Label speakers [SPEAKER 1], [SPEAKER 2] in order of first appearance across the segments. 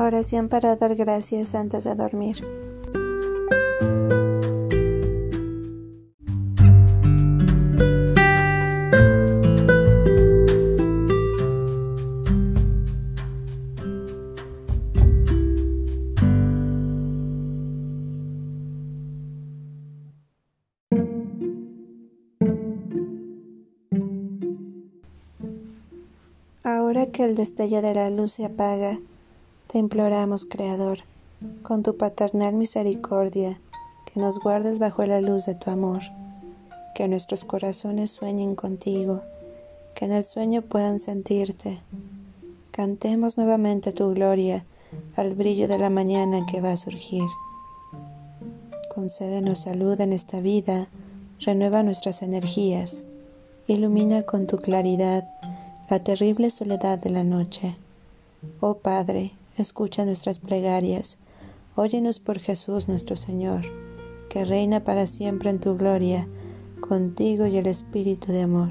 [SPEAKER 1] Oración para dar gracias antes de dormir. Ahora que el destello de la luz se apaga, te imploramos, Creador, con tu paternal misericordia, que nos guardes bajo la luz de tu amor, que nuestros corazones sueñen contigo, que en el sueño puedan sentirte. Cantemos nuevamente tu gloria al brillo de la mañana que va a surgir. Concédenos salud en esta vida, renueva nuestras energías, ilumina con tu claridad la terrible soledad de la noche. Oh Padre, escucha nuestras plegarias. Óyenos por Jesús nuestro Señor, que reina para siempre en tu gloria, contigo y el Espíritu de amor.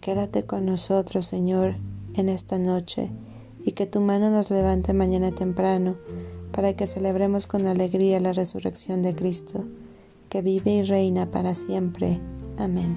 [SPEAKER 1] Quédate con nosotros, Señor, en esta noche, y que tu mano nos levante mañana temprano, para que celebremos con alegría la resurrección de Cristo, que vive y reina para siempre. Amén.